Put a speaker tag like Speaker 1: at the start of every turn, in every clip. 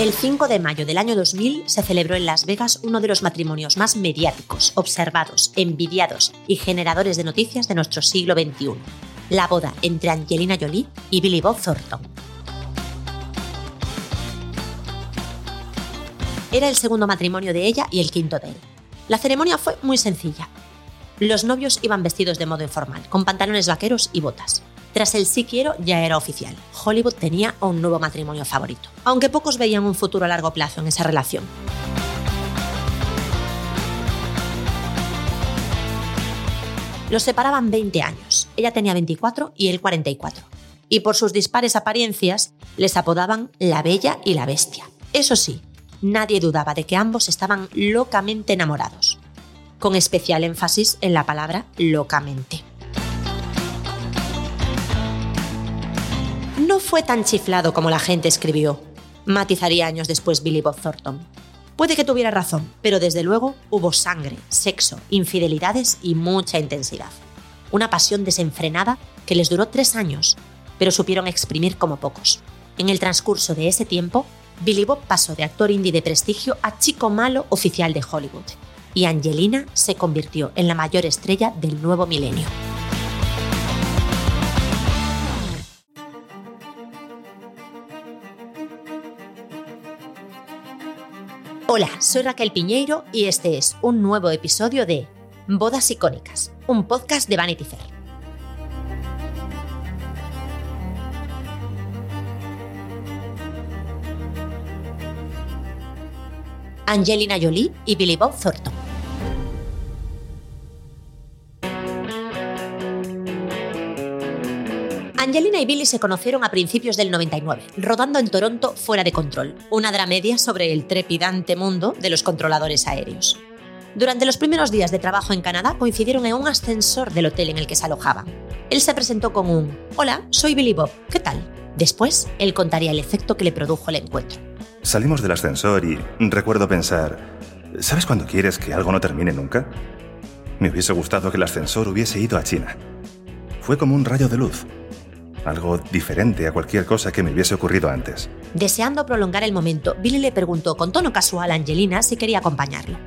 Speaker 1: El 5 de mayo del año 2000 se celebró en Las Vegas uno de los matrimonios más mediáticos, observados, envidiados y generadores de noticias de nuestro siglo XXI. La boda entre Angelina Jolie y Billy Bob Thornton. Era el segundo matrimonio de ella y el quinto de él. La ceremonia fue muy sencilla. Los novios iban vestidos de modo informal, con pantalones vaqueros y botas. Tras el sí quiero ya era oficial. Hollywood tenía un nuevo matrimonio favorito, aunque pocos veían un futuro a largo plazo en esa relación. Los separaban 20 años. Ella tenía 24 y él 44. Y por sus dispares apariencias, les apodaban la Bella y la Bestia. Eso sí, nadie dudaba de que ambos estaban locamente enamorados, con especial énfasis en la palabra locamente. Fue tan chiflado como la gente escribió, matizaría años después Billy Bob Thornton. Puede que tuviera razón, pero desde luego hubo sangre, sexo, infidelidades y mucha intensidad. Una pasión desenfrenada que les duró tres años, pero supieron exprimir como pocos. En el transcurso de ese tiempo, Billy Bob pasó de actor indie de prestigio a chico malo oficial de Hollywood, y Angelina se convirtió en la mayor estrella del nuevo milenio. Hola, soy Raquel Piñeiro y este es un nuevo episodio de Bodas Icónicas, un podcast de Vanity Fair. Angelina Jolie y Billy Bob Thornton. Angelina y Billy se conocieron a principios del 99, rodando en Toronto Fuera de Control, una dramedia sobre el trepidante mundo de los controladores aéreos. Durante los primeros días de trabajo en Canadá coincidieron en un ascensor del hotel en el que se alojaban. Él se presentó con un Hola, soy Billy Bob, ¿qué tal? Después, él contaría el efecto que le produjo el encuentro.
Speaker 2: Salimos del ascensor y recuerdo pensar, ¿sabes cuándo quieres que algo no termine nunca? Me hubiese gustado que el ascensor hubiese ido a China. Fue como un rayo de luz algo diferente a cualquier cosa que me hubiese ocurrido antes.
Speaker 1: Deseando prolongar el momento, Billy le preguntó con tono casual a Angelina si quería acompañarlo.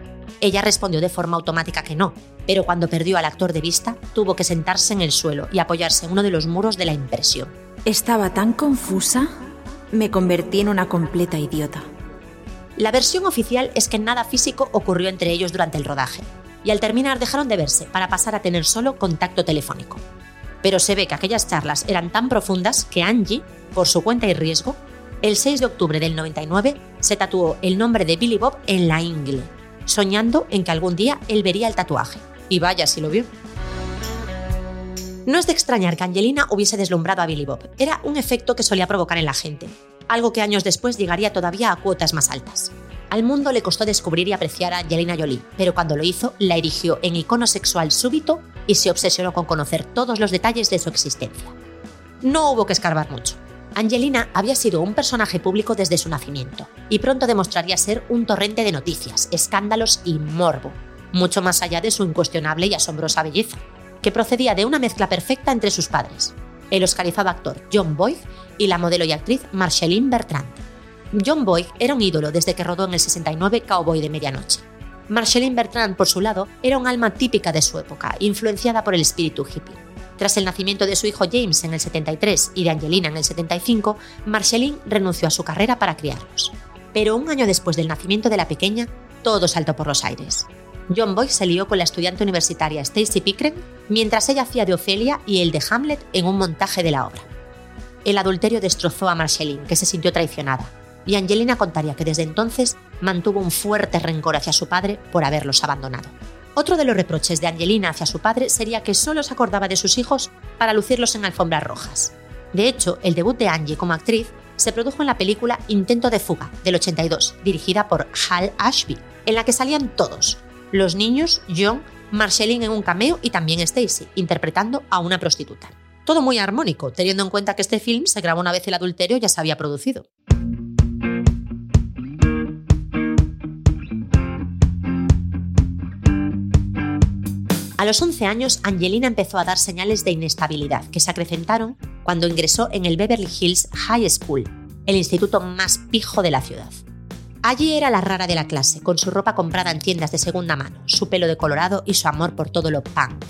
Speaker 1: Ella respondió de forma automática que no, pero cuando perdió al actor de vista, tuvo que sentarse en el suelo y apoyarse en uno de los muros de la impresión.
Speaker 3: Estaba tan confusa, me convertí en una completa idiota.
Speaker 1: La versión oficial es que nada físico ocurrió entre ellos durante el rodaje, y al terminar dejaron de verse para pasar a tener solo contacto telefónico pero se ve que aquellas charlas eran tan profundas que Angie, por su cuenta y riesgo, el 6 de octubre del 99 se tatuó el nombre de Billy Bob en la ingle, soñando en que algún día él vería el tatuaje. Y vaya si lo vio. No es de extrañar que Angelina hubiese deslumbrado a Billy Bob. Era un efecto que solía provocar en la gente, algo que años después llegaría todavía a cuotas más altas. Al mundo le costó descubrir y apreciar a Angelina Jolie, pero cuando lo hizo, la erigió en icono sexual súbito y se obsesionó con conocer todos los detalles de su existencia. No hubo que escarbar mucho. Angelina había sido un personaje público desde su nacimiento y pronto demostraría ser un torrente de noticias, escándalos y morbo, mucho más allá de su incuestionable y asombrosa belleza, que procedía de una mezcla perfecta entre sus padres, el oscarizado actor John Boyd y la modelo y actriz Marceline Bertrand. John Boyd era un ídolo desde que rodó en el 69 Cowboy de Medianoche Marceline Bertrand, por su lado, era un alma típica de su época, influenciada por el espíritu hippie. Tras el nacimiento de su hijo James en el 73 y de Angelina en el 75, Marceline renunció a su carrera para criarlos. Pero un año después del nacimiento de la pequeña, todo saltó por los aires. John Boyd se lió con la estudiante universitaria Stacy Pickren mientras ella hacía de Ofelia y él de Hamlet en un montaje de la obra. El adulterio destrozó a Marceline, que se sintió traicionada, y Angelina contaría que desde entonces mantuvo un fuerte rencor hacia su padre por haberlos abandonado. Otro de los reproches de Angelina hacia su padre sería que solo se acordaba de sus hijos para lucirlos en alfombras rojas. De hecho, el debut de Angie como actriz se produjo en la película Intento de fuga del 82, dirigida por Hal Ashby, en la que salían todos, los niños, John, Marceline en un cameo y también Stacy, interpretando a una prostituta. Todo muy armónico, teniendo en cuenta que este film se grabó una vez el adulterio ya se había producido. A los 11 años, Angelina empezó a dar señales de inestabilidad que se acrecentaron cuando ingresó en el Beverly Hills High School, el instituto más pijo de la ciudad. Allí era la rara de la clase, con su ropa comprada en tiendas de segunda mano, su pelo decolorado y su amor por todo lo punk.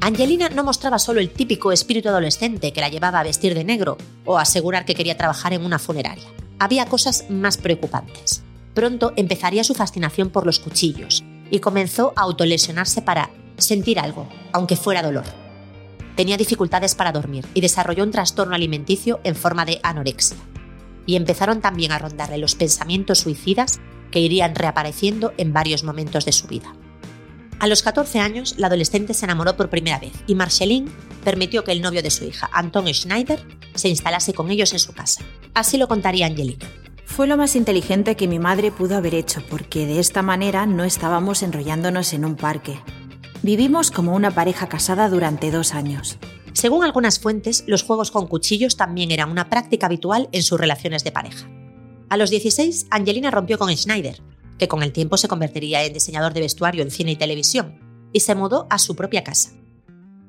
Speaker 1: Angelina no mostraba solo el típico espíritu adolescente que la llevaba a vestir de negro o asegurar que quería trabajar en una funeraria había cosas más preocupantes. Pronto empezaría su fascinación por los cuchillos y comenzó a autolesionarse para sentir algo, aunque fuera dolor. Tenía dificultades para dormir y desarrolló un trastorno alimenticio en forma de anorexia. Y empezaron también a rondarle los pensamientos suicidas que irían reapareciendo en varios momentos de su vida. A los 14 años, la adolescente se enamoró por primera vez y Marceline permitió que el novio de su hija, Anton Schneider, se instalase con ellos en su casa. Así lo contaría Angelina.
Speaker 3: Fue lo más inteligente que mi madre pudo haber hecho, porque de esta manera no estábamos enrollándonos en un parque. Vivimos como una pareja casada durante dos años.
Speaker 1: Según algunas fuentes, los juegos con cuchillos también eran una práctica habitual en sus relaciones de pareja. A los 16, Angelina rompió con Schneider, que con el tiempo se convertiría en diseñador de vestuario en cine y televisión, y se mudó a su propia casa.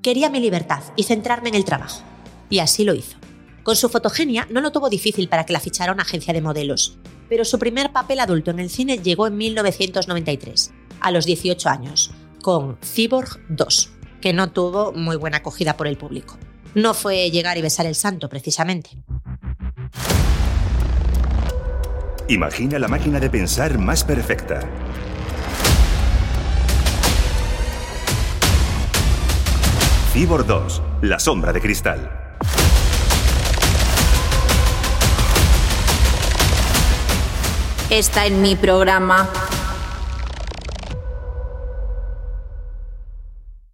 Speaker 1: Quería mi libertad y centrarme en el trabajo, y así lo hizo. Con su fotogenia no lo tuvo difícil para que la fichara una agencia de modelos, pero su primer papel adulto en el cine llegó en 1993, a los 18 años, con Cyborg 2, que no tuvo muy buena acogida por el público. No fue llegar y besar el santo, precisamente.
Speaker 2: Imagina la máquina de pensar más perfecta. Cibor 2, la sombra de cristal.
Speaker 3: Está en mi programa.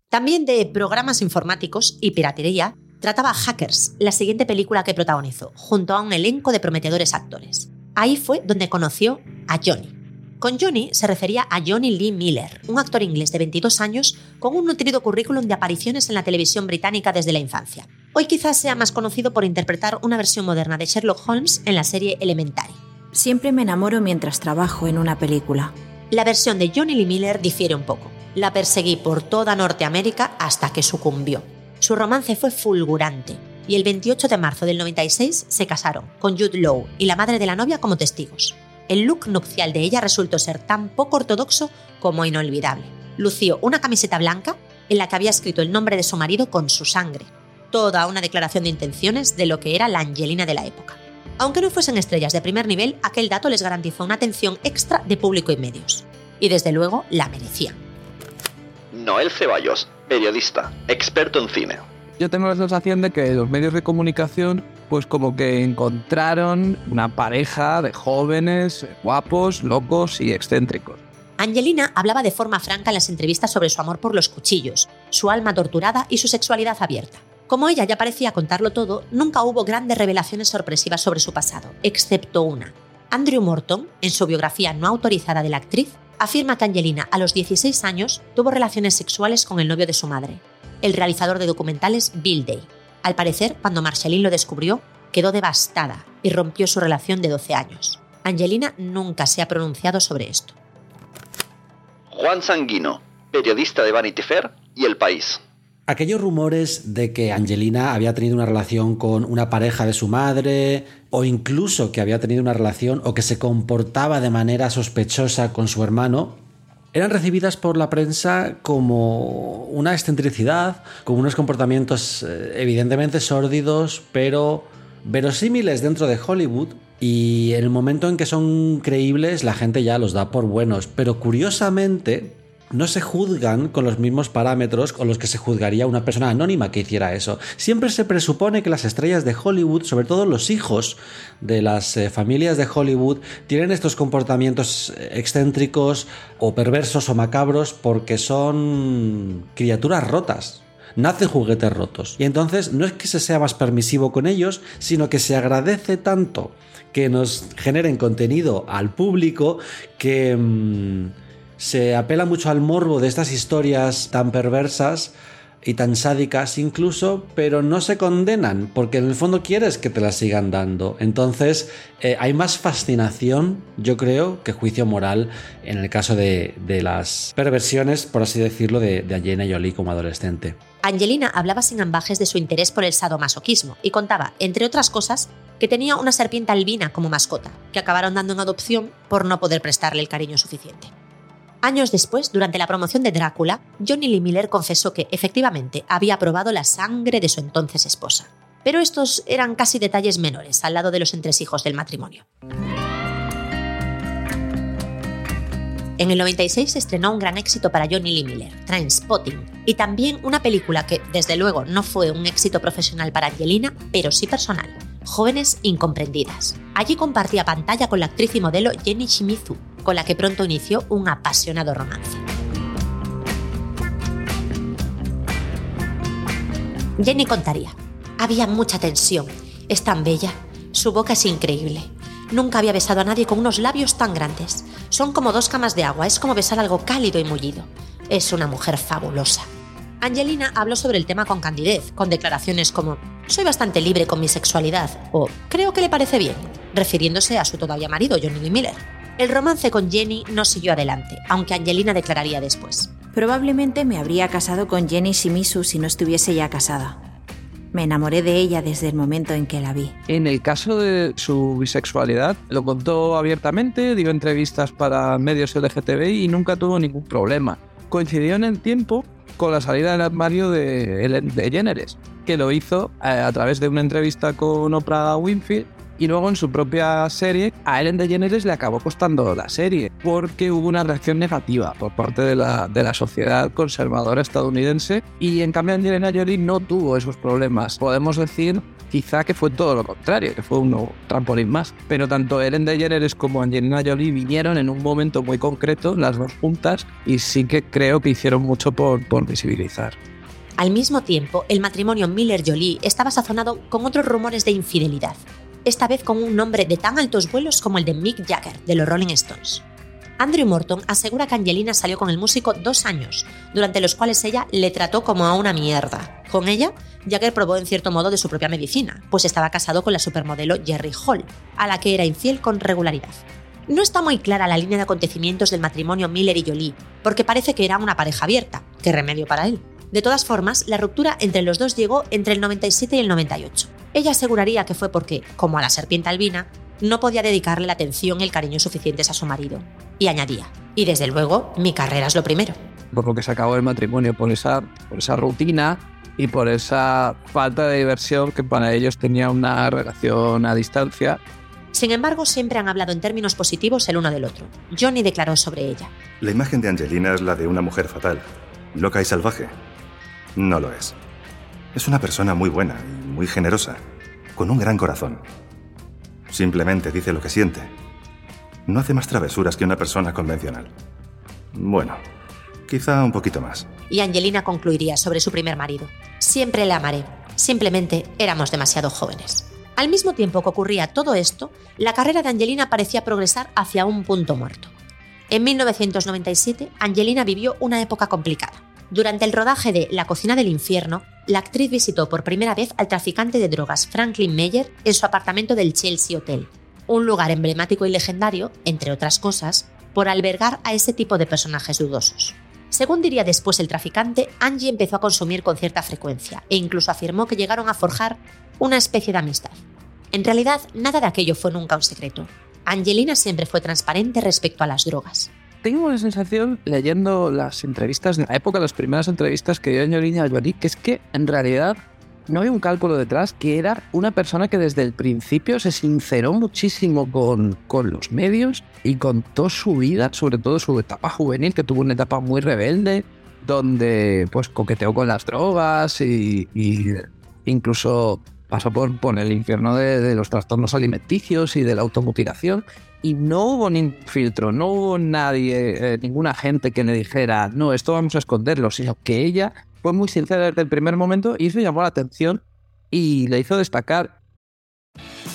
Speaker 1: También de programas informáticos y piratería, trataba Hackers, la siguiente película que protagonizó, junto a un elenco de prometedores actores. Ahí fue donde conoció a Johnny. Con Johnny se refería a Johnny Lee Miller, un actor inglés de 22 años con un nutrido currículum de apariciones en la televisión británica desde la infancia. Hoy quizás sea más conocido por interpretar una versión moderna de Sherlock Holmes en la serie Elementary.
Speaker 3: Siempre me enamoro mientras trabajo en una película.
Speaker 1: La versión de Johnny Lee Miller difiere un poco. La perseguí por toda Norteamérica hasta que sucumbió. Su romance fue fulgurante y el 28 de marzo del 96 se casaron, con Jude Law y la madre de la novia como testigos. El look nupcial de ella resultó ser tan poco ortodoxo como inolvidable. Lució una camiseta blanca en la que había escrito el nombre de su marido con su sangre. Toda una declaración de intenciones de lo que era la Angelina de la época. Aunque no fuesen estrellas de primer nivel, aquel dato les garantizó una atención extra de público y medios. Y desde luego la merecían.
Speaker 4: Noel Ceballos, periodista, experto en cine
Speaker 5: yo tengo la sensación de que los medios de comunicación pues como que encontraron una pareja de jóvenes, guapos, locos y excéntricos.
Speaker 1: Angelina hablaba de forma franca en las entrevistas sobre su amor por los cuchillos, su alma torturada y su sexualidad abierta. Como ella ya parecía contarlo todo, nunca hubo grandes revelaciones sorpresivas sobre su pasado, excepto una. Andrew Morton, en su biografía no autorizada de la actriz, afirma que Angelina a los 16 años tuvo relaciones sexuales con el novio de su madre, el realizador de documentales Bill Day. Al parecer, cuando Marceline lo descubrió, quedó devastada y rompió su relación de 12 años. Angelina nunca se ha pronunciado sobre esto.
Speaker 4: Juan Sanguino, periodista de Vanity Fair y El País.
Speaker 6: Aquellos rumores de que Angelina había tenido una relación con una pareja de su madre, o incluso que había tenido una relación o que se comportaba de manera sospechosa con su hermano, eran recibidas por la prensa como una excentricidad, como unos comportamientos eh, evidentemente sórdidos, pero verosímiles dentro de Hollywood. Y en el momento en que son creíbles, la gente ya los da por buenos. Pero curiosamente, no se juzgan con los mismos parámetros con los que se juzgaría una persona anónima que hiciera eso. Siempre se presupone que las estrellas de Hollywood, sobre todo los hijos de las eh, familias de Hollywood, tienen estos comportamientos eh, excéntricos o perversos o macabros porque son criaturas rotas. Nacen juguetes rotos. Y entonces no es que se sea más permisivo con ellos, sino que se agradece tanto que nos generen contenido al público que... Mm, se apela mucho al morbo de estas historias tan perversas y tan sádicas incluso, pero no se condenan, porque en el fondo quieres que te las sigan dando. Entonces eh, hay más fascinación, yo creo, que juicio moral en el caso de, las perversiones, por así decirlo, de, de Angelina Jolie como adolescente.
Speaker 1: Angelina hablaba sin ambajes de su interés por el sadomasoquismo y contaba, entre otras cosas, que tenía una serpiente albina como mascota, que acabaron dando en adopción por no poder prestarle el cariño suficiente. Años después, durante la promoción de Drácula, Johnny Lee Miller confesó que efectivamente había probado la sangre de su entonces esposa. Pero estos eran casi detalles menores al lado de los entresijos del matrimonio. En el 96 se estrenó un gran éxito para Johnny Lee Miller, Trainspotting, y también una película que, desde luego, no fue un éxito profesional para Angelina, pero sí personal, Jóvenes Incomprendidas. Allí compartía pantalla con la actriz y modelo Jenny Shimizu, con la que pronto inició un apasionado romance. Jenny contaría, había mucha tensión, es tan bella, su boca es increíble. Nunca había besado a nadie con unos labios tan grandes. Son como dos camas de agua, es como besar algo cálido y mullido. Es una mujer fabulosa. Angelina habló sobre el tema con candidez, con declaraciones como soy bastante libre con mi sexualidad o creo que le parece bien, refiriéndose a su todavía marido Johnny Miller. El romance con Jenny no siguió adelante, aunque Angelina declararía después.
Speaker 3: Probablemente me habría casado con Jenny Shimizu si no estuviese ya casada. Me enamoré de ella desde el momento en que la vi.
Speaker 5: En el caso de su bisexualidad, lo contó abiertamente, dio entrevistas para medios LGTBI y nunca tuvo ningún problema. Coincidió en el tiempo con la salida del armario de Ellen DeGeneres, que lo hizo eh, a través de una entrevista con Oprah Winfield y luego en su propia serie a Ellen DeGeneres le acabó costando la serie porque hubo una reacción negativa por parte de la, de la sociedad conservadora estadounidense y en cambio Angelina Jolie no tuvo esos problemas. Podemos decir quizá que fue todo lo contrario, que fue un trampolín más. Pero tanto Ellen DeGeneres como Angelina Jolie vinieron en un momento muy concreto, las dos juntas, y sí que creo que hicieron mucho por, por visibilizar.
Speaker 1: Al mismo tiempo, el matrimonio Miller-Jolie estaba sazonado con otros rumores de infidelidad esta vez con un nombre de tan altos vuelos como el de Mick Jagger, de los Rolling Stones. Andrew Morton asegura que Angelina salió con el músico dos años, durante los cuales ella le trató como a una mierda. Con ella, Jagger probó en cierto modo de su propia medicina, pues estaba casado con la supermodelo Jerry Hall, a la que era infiel con regularidad. No está muy clara la línea de acontecimientos del matrimonio Miller y Jolie, porque parece que era una pareja abierta. ¿Qué remedio para él? De todas formas, la ruptura entre los dos llegó entre el 97 y el 98. Ella aseguraría que fue porque, como a la serpiente albina, no podía dedicarle la atención y el cariño suficientes a su marido. Y añadía, y desde luego, mi carrera es lo primero.
Speaker 5: Por lo que se acabó el matrimonio, por esa, por esa rutina y por esa falta de diversión que para ellos tenía una relación a distancia.
Speaker 1: Sin embargo, siempre han hablado en términos positivos el uno del otro. Johnny declaró sobre ella.
Speaker 2: La imagen de Angelina es la de una mujer fatal, loca y salvaje. No lo es. Es una persona muy buena y muy generosa, con un gran corazón. Simplemente dice lo que siente. No hace más travesuras que una persona convencional. Bueno, quizá un poquito más.
Speaker 1: Y Angelina concluiría sobre su primer marido. Siempre le amaré. Simplemente éramos demasiado jóvenes. Al mismo tiempo que ocurría todo esto, la carrera de Angelina parecía progresar hacia un punto muerto. En 1997, Angelina vivió una época complicada. Durante el rodaje de La cocina del infierno, la actriz visitó por primera vez al traficante de drogas Franklin Meyer en su apartamento del Chelsea Hotel, un lugar emblemático y legendario, entre otras cosas, por albergar a ese tipo de personajes dudosos. Según diría después el traficante, Angie empezó a consumir con cierta frecuencia e incluso afirmó que llegaron a forjar una especie de amistad. En realidad, nada de aquello fue nunca un secreto. Angelina siempre fue transparente respecto a las drogas
Speaker 5: tengo la sensación, leyendo las entrevistas de la época, las primeras entrevistas que dio Angelina Jolie, que es que en realidad no había un cálculo detrás, que era una persona que desde el principio se sinceró muchísimo con, con los medios y contó su vida, sobre todo su etapa juvenil, que tuvo una etapa muy rebelde, donde pues coqueteó con las drogas y, y incluso pasó por, por el infierno de, de, los trastornos alimenticios y de la automutilación. Y no hubo ningún filtro, no hubo nadie, eh, ninguna gente que le dijera, no, esto vamos a esconderlo, sino que ella fue muy sincera desde el primer momento y eso llamó la atención y le hizo destacar.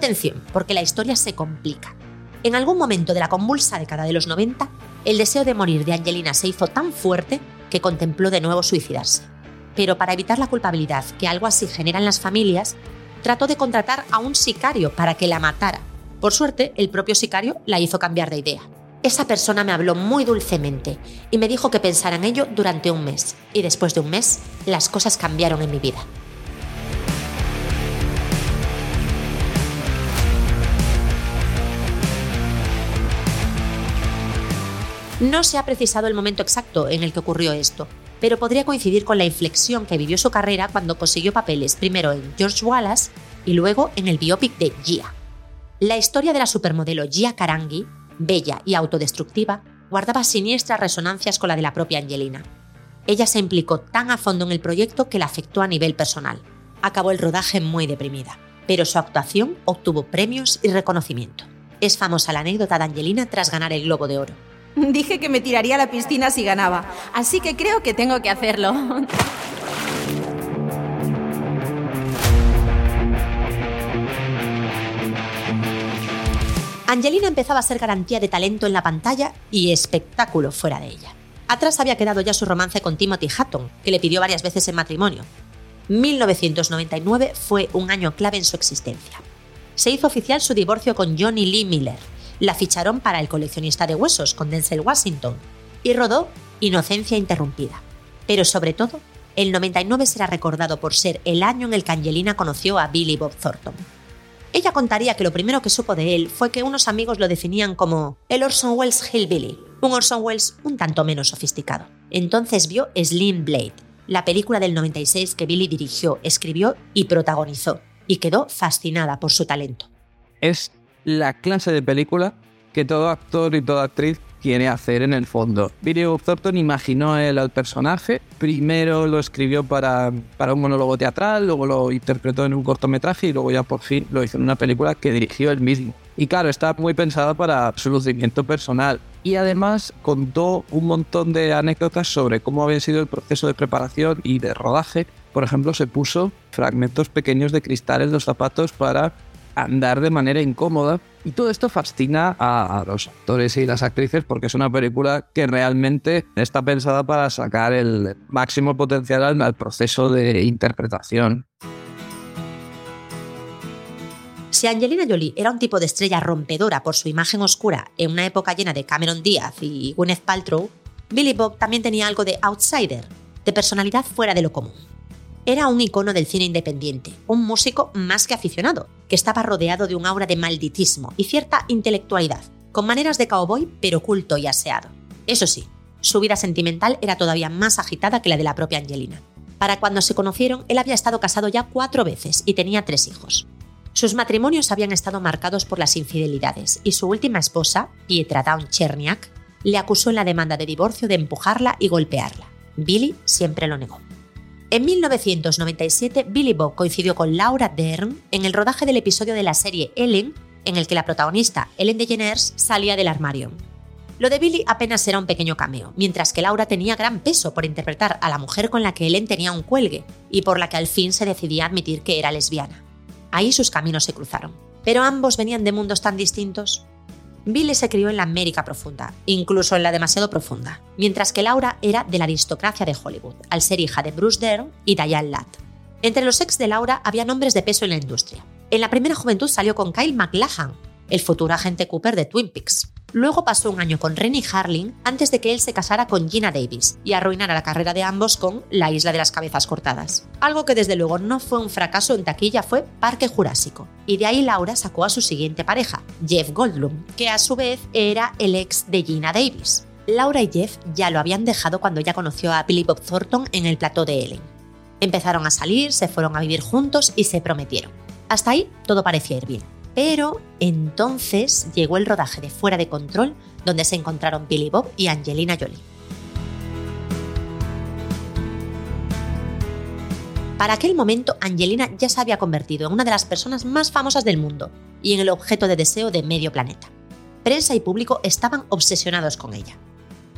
Speaker 1: Atención, porque la historia se complica. En algún momento de la convulsa década de los 90, el deseo de morir de Angelina se hizo tan fuerte que contempló de nuevo suicidarse. Pero para evitar la culpabilidad que algo así genera en las familias, trató de contratar a un sicario para que la matara. Por suerte, el propio sicario la hizo cambiar de idea. Esa persona me habló muy dulcemente y me dijo que pensara en ello durante un mes. Y después de un mes, las cosas cambiaron en mi vida. No se ha precisado el momento exacto en el que ocurrió esto, pero podría coincidir con la inflexión que vivió su carrera cuando consiguió papeles primero en George Wallace y luego en el biopic de Gia. La historia de la supermodelo Gia Karangi, bella y autodestructiva, guardaba siniestras resonancias con la de la propia Angelina. Ella se implicó tan a fondo en el proyecto que la afectó a nivel personal. Acabó el rodaje muy deprimida, pero su actuación obtuvo premios y reconocimiento. Es famosa la anécdota de Angelina tras ganar el Globo de Oro.
Speaker 7: Dije que me tiraría a la piscina si ganaba, así que creo que tengo que hacerlo.
Speaker 1: Angelina empezaba a ser garantía de talento en la pantalla y espectáculo fuera de ella. Atrás había quedado ya su romance con Timothy Hutton, que le pidió varias veces en matrimonio. 1999 fue un año clave en su existencia. Se hizo oficial su divorcio con Johnny Lee Miller, la ficharon para El coleccionista de huesos con Denzel Washington y rodó Inocencia Interrumpida. Pero sobre todo, el 99 será recordado por ser el año en el que Angelina conoció a Billy Bob Thornton. Ella contaría que lo primero que supo de él fue que unos amigos lo definían como el Orson Welles Hillbilly, un Orson Welles un tanto menos sofisticado. Entonces vio Slim Blade, la película del 96 que Billy dirigió, escribió y protagonizó, y quedó fascinada por su talento.
Speaker 5: Es la clase de película que todo actor y toda actriz quiere hacer en el fondo. Billy Thornton imaginó él al personaje, primero lo escribió para, para un monólogo teatral, luego lo interpretó en un cortometraje y luego ya por fin lo hizo en una película que dirigió él mismo. Y claro, está muy pensada para su lucimiento personal. Y además contó un montón de anécdotas sobre cómo había sido el proceso de preparación y de rodaje. Por ejemplo, se puso fragmentos pequeños de cristal en los zapatos para andar de manera incómoda. Y todo esto fascina a, los actores y las actrices porque es una película que realmente está pensada para sacar el máximo potencial al, al proceso de interpretación.
Speaker 1: Si Angelina Jolie era un tipo de estrella rompedora por su imagen oscura en una época llena de Cameron Diaz y Gwyneth Paltrow, Billy Bob también tenía algo de outsider, de personalidad fuera de lo común. Era un icono del cine independiente, un músico más que aficionado, que estaba rodeado de un aura de malditismo y cierta intelectualidad, con maneras de cowboy pero culto y aseado. Eso sí, su vida sentimental era todavía más agitada que la de la propia Angelina. Para cuando se conocieron, él había estado casado ya cuatro veces y tenía tres hijos. Sus matrimonios habían estado marcados por las infidelidades y su última esposa, Pietra Down Cherniak, le acusó en la demanda de divorcio de empujarla y golpearla. Billy siempre lo negó. En 1997, Billy Bob coincidió con Laura Dern en el rodaje del episodio de la serie Ellen, en el que la protagonista, Ellen DeGeneres, salía del armario. Lo de Billy apenas era un pequeño cameo, mientras que Laura tenía gran peso por interpretar a la mujer con la que Ellen tenía un cuelgue y por la que al fin se decidía admitir que era lesbiana. Ahí sus caminos se cruzaron. Pero ambos venían de mundos tan distintos. Billy se crió en la América profunda, incluso en la demasiado profunda, mientras que Laura era de la aristocracia de Hollywood, al ser hija de Bruce Dern y Diane Ladd. Entre los ex de Laura había nombres de peso en la industria. En la primera juventud salió con Kyle MacLachlan, el futuro agente Cooper de Twin Peaks. Luego pasó un año con Rennie Harling antes de que él se casara con Gina Davis y arruinara la carrera de ambos con La isla de las cabezas cortadas. Algo que desde luego no fue un fracaso en taquilla fue Parque Jurásico. Y de ahí Laura sacó a su siguiente pareja, Jeff Goldblum, que a su vez era el ex de Gina Davis. Laura y Jeff ya lo habían dejado cuando ya conoció a Billy Bob Thornton en el plató de Ellen. Empezaron a salir, se fueron a vivir juntos y se prometieron. Hasta ahí todo parecía ir bien. Pero entonces llegó el rodaje de Fuera de Control, donde se encontraron Billy Bob y Angelina Jolie. Para aquel momento, Angelina ya se había convertido en una de las personas más famosas del mundo y en el objeto de deseo de medio planeta. Prensa y público estaban obsesionados con ella.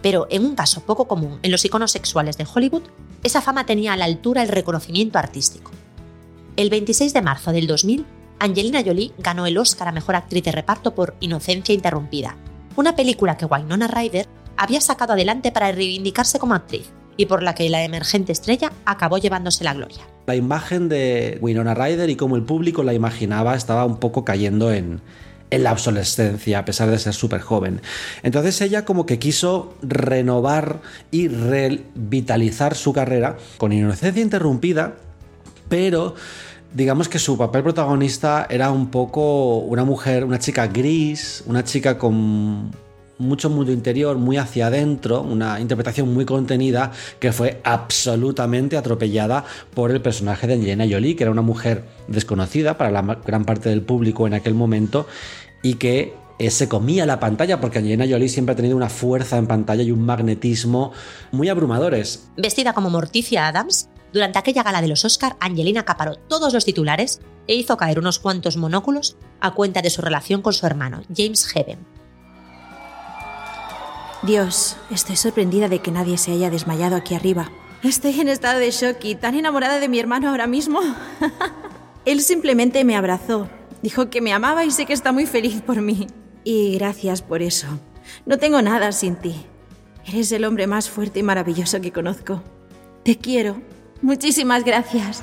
Speaker 1: Pero en un caso poco común en los iconos sexuales de Hollywood, esa fama tenía a la altura el reconocimiento artístico. El 26 de marzo del 2000, Angelina Jolie ganó el Oscar a Mejor Actriz de Reparto por Inocencia Interrumpida, una película que Winona Ryder había sacado adelante para reivindicarse como actriz y por la que la emergente estrella acabó llevándose la gloria.
Speaker 6: La imagen de Winona Ryder y cómo el público la imaginaba estaba un poco cayendo en, en la obsolescencia, a pesar de ser súper joven. Entonces ella como que quiso renovar y revitalizar su carrera con Inocencia Interrumpida, pero digamos que su papel protagonista era un poco una mujer, una chica gris, una chica con mucho mundo interior, muy hacia adentro, una interpretación muy contenida que fue absolutamente atropellada por el personaje de Angelina Jolie, que era una mujer desconocida para la gran parte del público en aquel momento y que eh, se comía la pantalla porque Angelina Jolie siempre ha tenido una fuerza en pantalla y un magnetismo muy abrumadores.
Speaker 1: Vestida como Morticia Adams, durante aquella gala de los Oscar, Angelina acaparó todos los titulares e hizo caer unos cuantos monóculos a cuenta de su relación con su hermano, James Heaven.
Speaker 3: Dios, estoy sorprendida de que nadie se haya desmayado aquí arriba. Estoy en estado de shock y tan enamorada de mi hermano ahora mismo. Él simplemente me abrazó, dijo que me amaba y sé que está muy feliz por mí. Y gracias por eso. No tengo nada sin ti. Eres el hombre más fuerte y maravilloso que conozco. Te quiero Muchísimas gracias.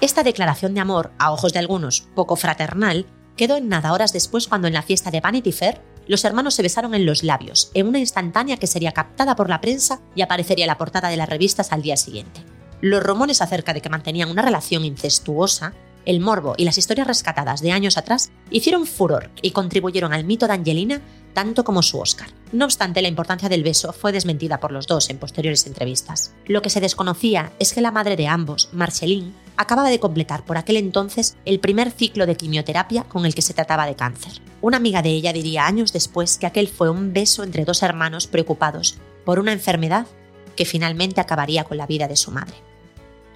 Speaker 1: Esta declaración de amor, a ojos de algunos poco fraternal, quedó en nada horas después cuando en la fiesta de Vanity Fair los hermanos se besaron en los labios, en una instantánea que sería captada por la prensa y aparecería en la portada de las revistas al día siguiente. Los rumores acerca de que mantenían una relación incestuosa, el morbo y las historias rescatadas de años atrás hicieron furor y contribuyeron al mito de Angelina tanto como su Oscar. No obstante, la importancia del beso fue desmentida por los dos en posteriores entrevistas. Lo que se desconocía es que la madre de ambos, Marceline, acababa de completar por aquel entonces el primer ciclo de quimioterapia con el que se trataba de cáncer. Una amiga de ella diría años después que aquel fue un beso entre dos hermanos preocupados por una enfermedad que finalmente acabaría con la vida de su madre.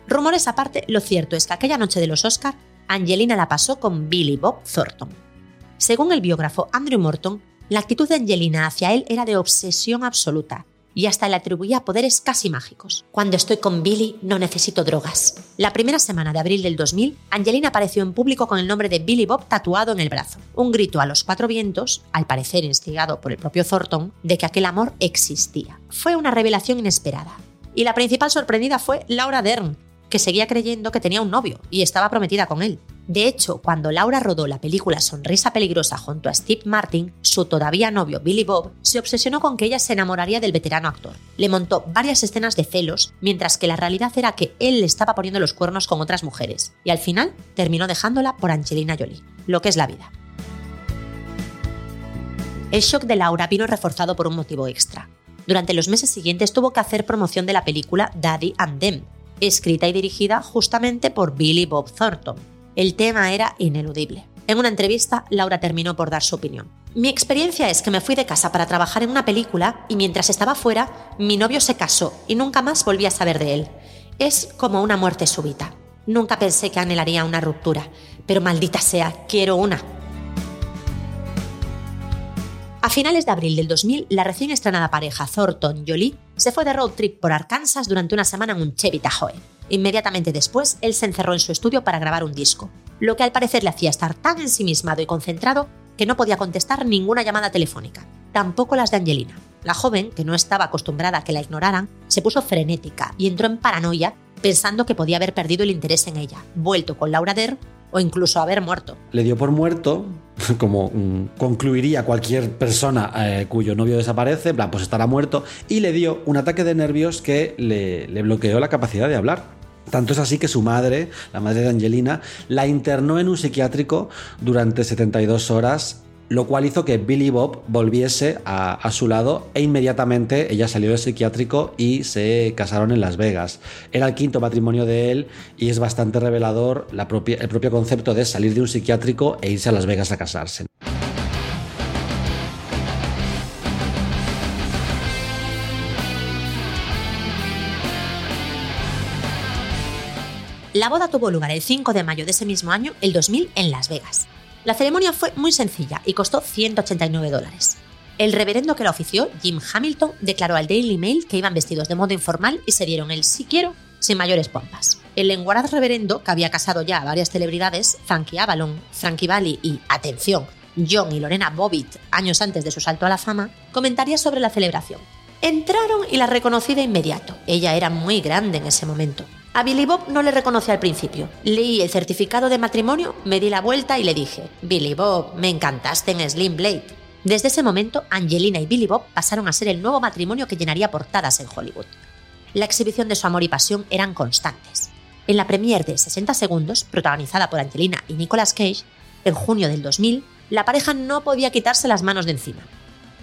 Speaker 1: Rumores aparte, lo cierto es que aquella noche de los Oscar, Angelina la pasó con Billy Bob Thornton. Según el biógrafo Andrew Morton, la actitud de Angelina hacia él era de obsesión absoluta y hasta le atribuía poderes casi mágicos. Cuando estoy con Billy no necesito drogas. La primera semana de abril del 2000, Angelina apareció en público con el nombre de Billy Bob tatuado en el brazo. Un grito a los cuatro vientos, al parecer instigado por el propio Thornton, de que aquel amor existía. Fue una revelación inesperada. Y la principal sorprendida fue Laura Dern, que seguía creyendo que tenía un novio y estaba prometida con él. De hecho, cuando Laura rodó la película Sonrisa Peligrosa junto a Steve Martin, su todavía novio Billy Bob se obsesionó con que ella se enamoraría del veterano actor. Le montó varias escenas de celos, mientras que la realidad era que él le estaba poniendo los cuernos con otras mujeres, y al final terminó dejándola por Angelina Jolie, lo que es la vida. El shock de Laura vino reforzado por un motivo extra. Durante los meses siguientes tuvo que hacer promoción de la película Daddy and Them, escrita y dirigida justamente por Billy Bob Thornton el tema era ineludible. En una entrevista, Laura terminó por dar su opinión. Mi experiencia es que me fui de casa para trabajar en una película y mientras estaba fuera, mi novio se casó y nunca más volví a saber de él. Es como una muerte súbita. Nunca pensé que anhelaría una ruptura, pero maldita sea, quiero una. A finales de abril del 2000, la recién estrenada pareja Thornton Jolie se fue de road trip por Arkansas durante una semana en un Chevy Tahoe. Inmediatamente después, él se encerró en su estudio para grabar un disco, lo que al parecer le hacía estar tan ensimismado y concentrado que no podía contestar ninguna llamada telefónica, tampoco las de Angelina. La joven, que no estaba acostumbrada a que la ignoraran, se puso frenética y entró en paranoia pensando que podía haber perdido el interés en ella, vuelto con Laura Der o incluso haber muerto.
Speaker 6: Le dio por muerto, como mm, concluiría cualquier persona eh, cuyo novio desaparece, plan, pues estará muerto, y le dio un ataque de nervios que le, le bloqueó la capacidad de hablar. Tanto es así que su madre, la madre de Angelina, la internó en un psiquiátrico durante 72 horas lo cual hizo que Billy Bob volviese a, su lado e inmediatamente ella salió del psiquiátrico y se casaron en Las Vegas. Era el quinto matrimonio de él y es bastante revelador el propio concepto de salir de un psiquiátrico e irse a Las Vegas a casarse.
Speaker 1: La boda tuvo lugar el 5 de mayo de ese mismo año, el 2000, en Las Vegas. La ceremonia fue muy sencilla y costó 189 dólares. El reverendo que la ofició, Jim Hamilton, declaró al Daily Mail que iban vestidos de modo informal y se dieron el sí quiero sin mayores pompas. El lenguaraz reverendo, que había casado ya a varias celebridades, Frankie Avalon, Frankie Valli y, atención, John y Lorena Bobbitt, años antes de su salto a la fama, comentaría sobre la celebración. Entraron y la reconocí de inmediato. Ella era muy grande en ese momento. A Billy Bob no le reconocí al principio. Leí el certificado de matrimonio, me di la vuelta y le dije, Billy Bob, me encantaste en Slim Blade. Desde ese momento, Angelina y Billy Bob pasaron a ser el nuevo matrimonio que llenaría portadas en Hollywood. La exhibición de su amor y pasión eran constantes. En la premiere de 60 segundos, protagonizada por Angelina y Nicolas Cage, en junio del 2000, la pareja no podía quitarse las manos de encima.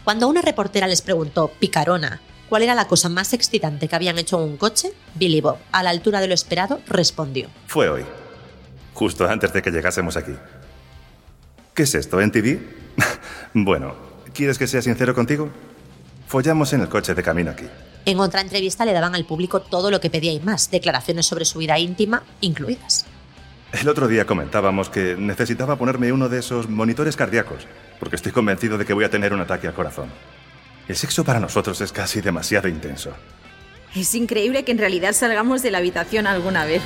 Speaker 1: Cuando una reportera les preguntó, picarona, cuál era la cosa más excitante que habían hecho en un coche, Billy Bob, a la altura de lo esperado, respondió.
Speaker 2: Fue hoy, justo antes de que llegásemos aquí. ¿Qué es esto, en TV? bueno, ¿quieres que sea sincero contigo? Follamos en el coche de camino aquí.
Speaker 1: En otra entrevista le daban al público todo lo que pedía y más, declaraciones sobre su vida íntima incluidas.
Speaker 2: El otro día comentábamos que necesitaba ponerme uno de esos monitores cardíacos, porque estoy convencido de que voy a tener un ataque al corazón. El sexo para nosotros es casi demasiado intenso.
Speaker 3: Es increíble que en realidad salgamos de la habitación alguna vez.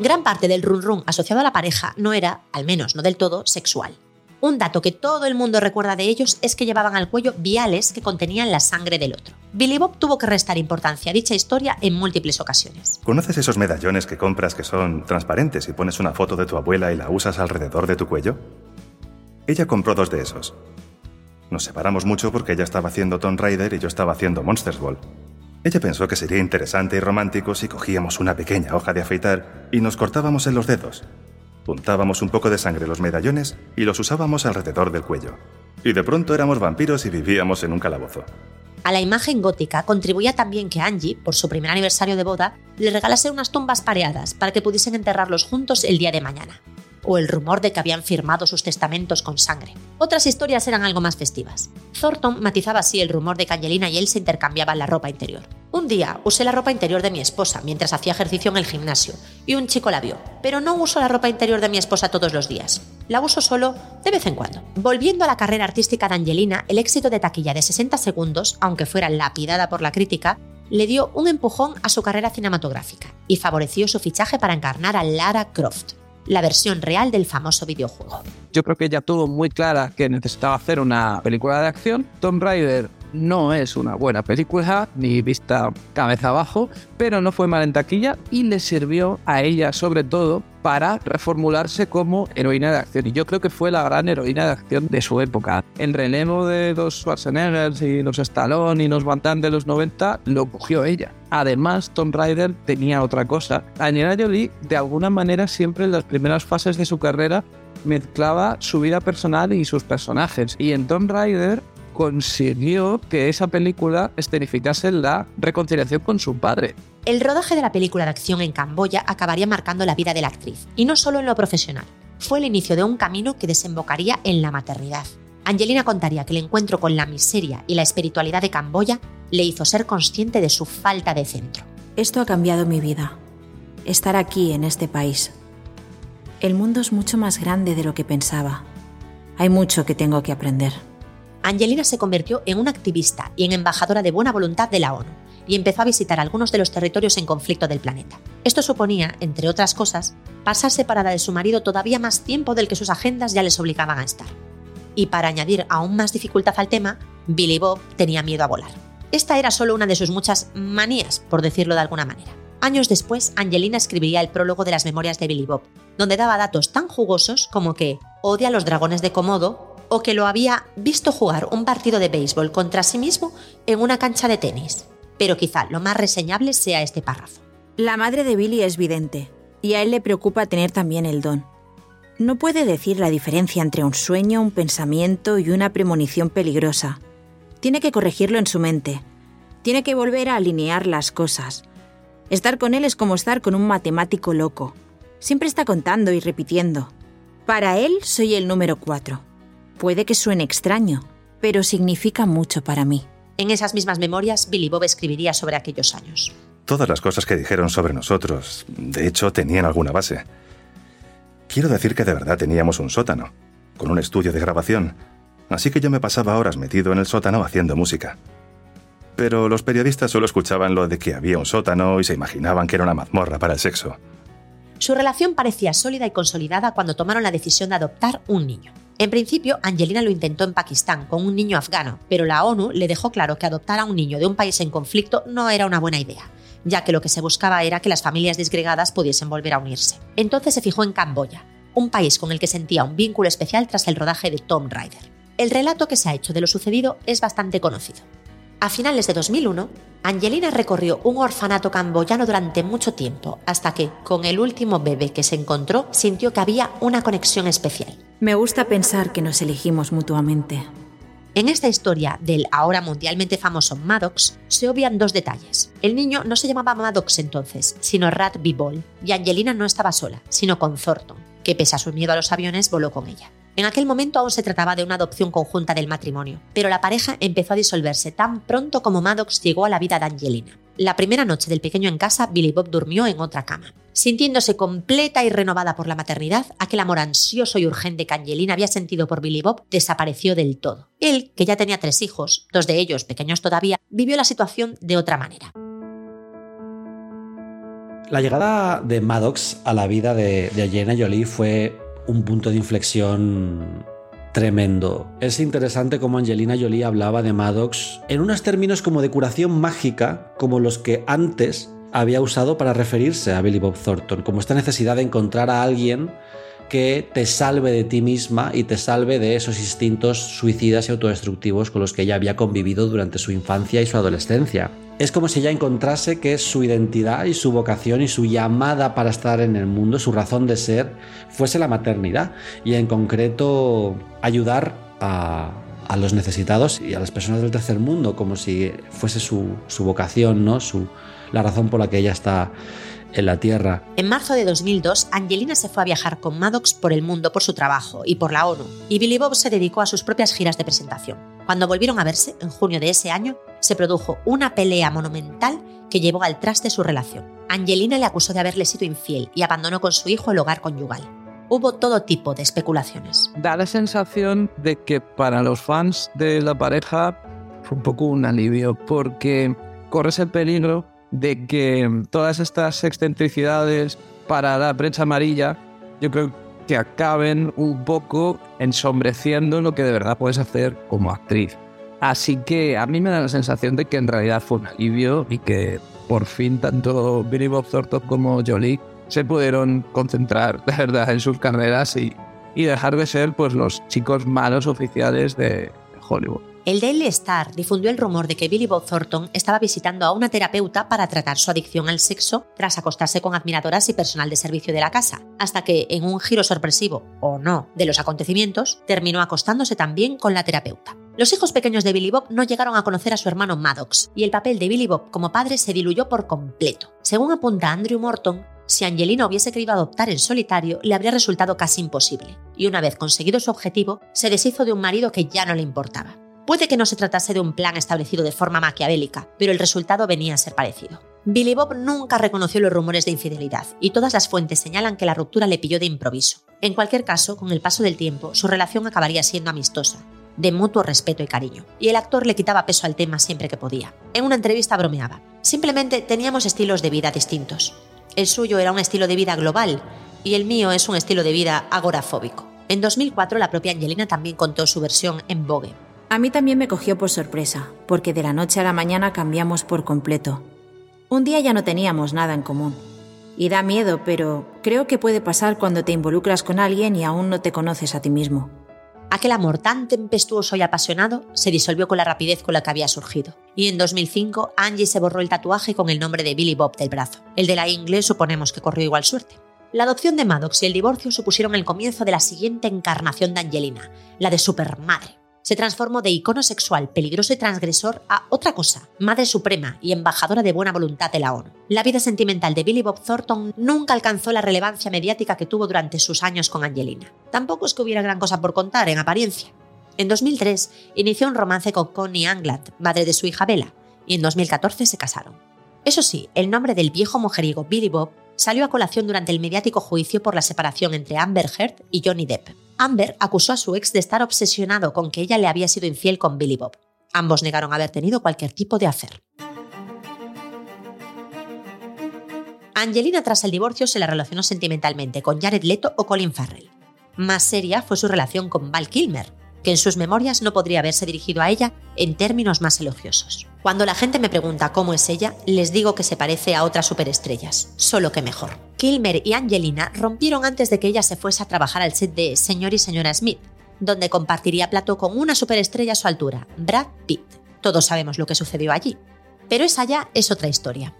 Speaker 1: Gran parte del run run asociado a la pareja no era, al menos no del todo, sexual. Un dato que todo el mundo recuerda de ellos es que llevaban al cuello viales que contenían la sangre del otro. Billy Bob tuvo que restar importancia a dicha historia en múltiples ocasiones.
Speaker 2: ¿Conoces esos medallones que compras que son transparentes y pones una foto de tu abuela y la usas alrededor de tu cuello? Ella compró dos de esos. Nos separamos mucho porque ella estaba haciendo Tomb Raider y yo estaba haciendo Monsters Ball. Ella pensó que sería interesante y romántico si cogíamos una pequeña hoja de afeitar y nos cortábamos en los dedos. Puntábamos un poco de sangre los medallones y los usábamos alrededor del cuello. Y de pronto éramos vampiros y vivíamos en un calabozo.
Speaker 1: A la imagen gótica contribuía también que Angie, por su primer aniversario de boda, le regalase unas tumbas pareadas para que pudiesen enterrarlos juntos el día de mañana o el rumor de que habían firmado sus testamentos con sangre. Otras historias eran algo más festivas. Thornton matizaba así el rumor de que Angelina y él se intercambiaban la ropa interior. Un día usé la ropa interior de mi esposa mientras hacía ejercicio en el gimnasio y un chico la vio, pero no uso la ropa interior de mi esposa todos los días. La uso solo de vez en cuando. Volviendo a la carrera artística de Angelina, el éxito de taquilla de 60 segundos, aunque fuera lapidada por la crítica, le dio un empujón a su carrera cinematográfica y favoreció su fichaje para encarnar a Lara Croft, la versión real del famoso videojuego.
Speaker 5: Yo creo que ella tuvo muy clara que necesitaba hacer una película de acción. Tomb Raider no es una buena película, ni vista cabeza abajo, pero no fue mal en taquilla y le sirvió a ella sobre todo para reformularse como heroína de acción. Y yo creo que fue la gran heroína de acción de su época. El relevo de los Schwarzenegger y los Stallone y los Van Damme de los 90 lo cogió ella. Además, Tomb Raider tenía otra cosa. Angelina Jolie, de alguna manera, siempre en las primeras fases de su carrera, mezclaba su vida personal y sus personajes. Y en Tomb Raider consiguió que esa película escenificase la reconciliación con su padre.
Speaker 1: El rodaje de la película de acción en Camboya acabaría marcando la vida de la actriz, y no solo en lo profesional. Fue el inicio de un camino que desembocaría en la maternidad. Angelina contaría que el encuentro con la miseria y la espiritualidad de Camboya le hizo ser consciente de su falta de centro.
Speaker 3: Esto ha cambiado mi vida. Estar aquí, en este país. El mundo es mucho más grande de lo que pensaba. Hay mucho que tengo que aprender.
Speaker 1: Angelina se convirtió en una activista y en embajadora de buena voluntad de la ONU y empezó a visitar algunos de los territorios en conflicto del planeta. Esto suponía, entre otras cosas, pasar separada de su marido todavía más tiempo del que sus agendas ya les obligaban a estar. Y para añadir aún más dificultad al tema, Billy Bob tenía miedo a volar. Esta era solo una de sus muchas manías, por decirlo de alguna manera. Años después, Angelina escribiría el prólogo de las memorias de Billy Bob, donde daba datos tan jugosos como que odia a los dragones de Komodo o que lo había visto jugar un partido de béisbol contra sí mismo en una cancha de tenis. Pero quizá lo más reseñable sea este párrafo.
Speaker 3: La madre de Billy es vidente, y a él le preocupa tener también el don. No puede decir la diferencia entre un sueño, un pensamiento y una premonición peligrosa. Tiene que corregirlo en su mente. Tiene que volver a alinear las cosas. Estar con él es como estar con un matemático loco. Siempre está contando y repitiendo. Para él soy el número cuatro. Puede que suene extraño, pero significa mucho para mí.
Speaker 1: En esas mismas memorias, Billy Bob escribiría sobre aquellos años.
Speaker 2: Todas las cosas que dijeron sobre nosotros, de hecho, tenían alguna base. Quiero decir que de verdad teníamos un sótano, con un estudio de grabación, así que yo me pasaba horas metido en el sótano haciendo música. Pero los periodistas solo escuchaban lo de que había un sótano y se imaginaban que era una mazmorra para el sexo.
Speaker 1: Su relación parecía sólida y consolidada cuando tomaron la decisión de adoptar un niño. En principio, Angelina lo intentó en Pakistán con un niño afgano, pero la ONU le dejó claro que adoptar a un niño de un país en conflicto no era una buena idea, ya que lo que se buscaba era que las familias disgregadas pudiesen volver a unirse. Entonces se fijó en Camboya, un país con el que sentía un vínculo especial tras el rodaje de Tom Rider. El relato que se ha hecho de lo sucedido es bastante conocido. A finales de 2001, Angelina recorrió un orfanato camboyano durante mucho tiempo, hasta que, con el último bebé que se encontró, sintió que había una conexión especial.
Speaker 3: Me gusta pensar que nos elegimos mutuamente.
Speaker 1: En esta historia del ahora mundialmente famoso Maddox se obvian dos detalles. El niño no se llamaba Maddox entonces, sino Rat Bibol, y Angelina no estaba sola, sino con Thornton, que pese a su miedo a los aviones voló con ella. En aquel momento aún se trataba de una adopción conjunta del matrimonio, pero la pareja empezó a disolverse tan pronto como Maddox llegó a la vida de Angelina. La primera noche del pequeño en casa, Billy Bob durmió en otra cama. Sintiéndose completa y renovada por la maternidad, aquel amor ansioso y urgente que Angelina había sentido por Billy Bob desapareció del todo. Él, que ya tenía tres hijos, dos de ellos pequeños todavía, vivió la situación de otra manera.
Speaker 6: La llegada de Maddox a la vida de, de Angelina Jolie fue un punto de inflexión tremendo. Es interesante cómo Angelina Jolie hablaba de Maddox en unos términos como de curación mágica, como los que antes había usado para referirse a Billy Bob Thornton, como esta necesidad de encontrar a alguien que te salve de ti misma y te salve de esos instintos suicidas y autodestructivos con los que ella había convivido durante su infancia y su adolescencia. Es como si ella encontrase que su identidad y su vocación y su llamada para estar en el mundo, su razón de ser, fuese la maternidad y en concreto ayudar a, los necesitados y a las personas del tercer mundo, como si fuese su, su vocación, ¿no? Su, la razón por la que ella está en la Tierra.
Speaker 1: En marzo de 2002, Angelina se fue a viajar con Maddox por el mundo por su trabajo y por la ONU, y Billy Bob se dedicó a sus propias giras de presentación. Cuando volvieron a verse, en junio de ese año, se produjo una pelea monumental que llevó al traste su relación. Angelina le acusó de haberle sido infiel y abandonó con su hijo el hogar conyugal. Hubo todo tipo de especulaciones.
Speaker 5: Da la sensación de que para los fans de la pareja fue un poco un alivio, porque corres el peligro de que todas estas excentricidades para la prensa amarilla, yo creo que acaben un poco ensombreciendo lo que de verdad puedes hacer como actriz. Así que a mí me da la sensación de que en realidad fue un alivio y que por fin tanto Billy Bob Thornton como Jolie se pudieron concentrar de verdad en sus carreras y, y dejar de ser pues los chicos malos oficiales de Hollywood.
Speaker 1: El Daily Star difundió el rumor de que Billy Bob Thornton estaba visitando a una terapeuta para tratar su adicción al sexo tras acostarse con admiradoras y personal de servicio de la casa, hasta que, en un giro sorpresivo, o no, de los acontecimientos, terminó acostándose también con la terapeuta. Los hijos pequeños de Billy Bob no llegaron a conocer a su hermano Maddox, y el papel de Billy Bob como padre se diluyó por completo. Según apunta Andrew Morton, si Angelina hubiese querido adoptar en solitario, le habría resultado casi imposible, y una vez conseguido su objetivo, se deshizo de un marido que ya no le importaba. Puede que no se tratase de un plan establecido de forma maquiavélica, pero el resultado venía a ser parecido. Billy Bob nunca reconoció los rumores de infidelidad y todas las fuentes señalan que la ruptura le pilló de improviso. En cualquier caso, con el paso del tiempo, su relación acabaría siendo amistosa, de mutuo respeto y cariño, y el actor le quitaba peso al tema siempre que podía. En una entrevista bromeaba. Simplemente teníamos estilos de vida distintos. El suyo era un estilo de vida global y el mío es un estilo de vida agorafóbico. En 2004 la propia Angelina también contó su versión en Vogue.
Speaker 3: A mí también me cogió por sorpresa, porque de la noche a la mañana cambiamos por completo. Un día ya no teníamos nada en común. Y da miedo, pero creo que puede pasar cuando te involucras con alguien y aún no te conoces a ti mismo.
Speaker 1: Aquel amor tan tempestuoso y apasionado se disolvió con la rapidez con la que había surgido. Y en 2005 Angie se borró el tatuaje con el nombre de Billy Bob del brazo. El de la inglés suponemos que corrió igual suerte. La adopción de Maddox y el divorcio supusieron el comienzo de la siguiente encarnación de Angelina, la de supermadre se transformó de icono sexual peligroso y transgresor a otra cosa, madre suprema y embajadora de buena voluntad de la ONU. La vida sentimental de Billy Bob Thornton nunca alcanzó la relevancia mediática que tuvo durante sus años con Angelina. Tampoco es que hubiera gran cosa por contar en apariencia. En 2003 inició un romance con Connie Anglad, madre de su hija Bella, y en 2014 se casaron. Eso sí, el nombre del viejo mujeriego Billy Bob salió a colación durante el mediático juicio por la separación entre Amber Heard y Johnny Depp. Amber acusó a su ex de estar obsesionado con que ella le había sido infiel con Billy Bob. Ambos negaron haber tenido cualquier tipo de hacer. Angelina tras el divorcio se la relacionó sentimentalmente con Jared Leto o Colin Farrell. Más seria fue su relación con Val Kilmer, que en sus memorias no podría haberse dirigido a ella en términos más elogiosos. Cuando la gente me pregunta cómo es ella, les digo que se parece a otras superestrellas, solo que mejor. Kilmer y Angelina rompieron antes de que ella se fuese a trabajar al set de Señor y Señora Smith, donde compartiría plato con una superestrella a su altura, Brad Pitt. Todos sabemos lo que sucedió allí. Pero esa ya es otra historia.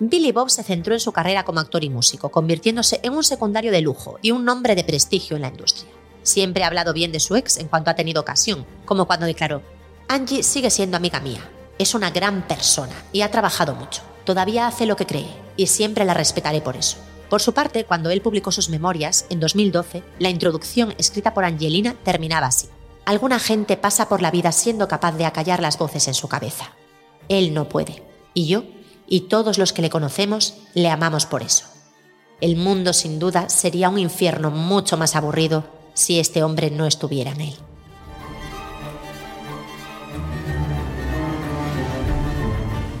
Speaker 1: Billy Bob se centró en su carrera como actor y músico, convirtiéndose en un secundario de lujo y un nombre de prestigio en la industria. Siempre ha hablado bien de su ex en cuanto ha tenido ocasión, como cuando declaró, Angie sigue siendo amiga mía, es una gran persona y ha trabajado mucho. Todavía hace lo que cree y siempre la respetaré por eso. Por su parte, cuando él publicó sus memorias, en 2012, la introducción escrita por Angelina terminaba así. Alguna gente pasa por la vida siendo capaz de acallar las voces en su cabeza. Él no puede. Y yo, y todos los que le conocemos, le amamos por eso. El mundo sin duda sería un infierno mucho más aburrido si este hombre no estuviera en él.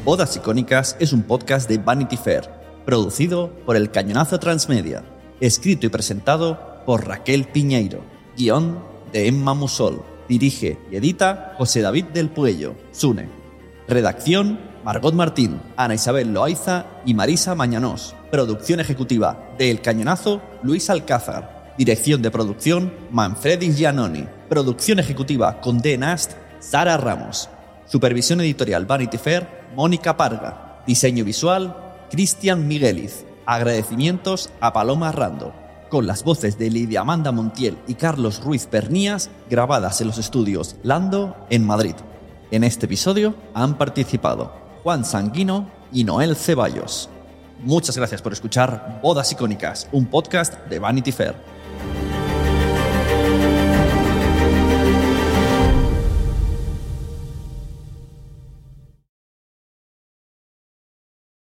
Speaker 8: Bodas Icónicas es un podcast de Vanity Fair, producido por El Cañonazo Transmedia, escrito y presentado por Raquel Piñeiro, guion de Emma Musol, dirige y edita José David del Puello, Sune. Redacción Margot Martín, Ana Isabel Loaiza y Marisa Mañanós. Producción ejecutiva de El Cañonazo, Luis Alcázar. Dirección de producción, Manfredi Giannoni. Producción ejecutiva con D. Nast, Sara Ramos. Supervisión editorial Vanity Fair, Mónica Parga. Diseño visual, Cristian Migueliz. Agradecimientos a Paloma Rando. Con las voces de Lidia Amanda Montiel y Carlos Ruiz Pernías, grabadas en los estudios Lando, en Madrid. En este episodio han participado Juan Sanguino y Noel Ceballos. Muchas gracias por escuchar Bodas Icónicas, un podcast de Vanity Fair.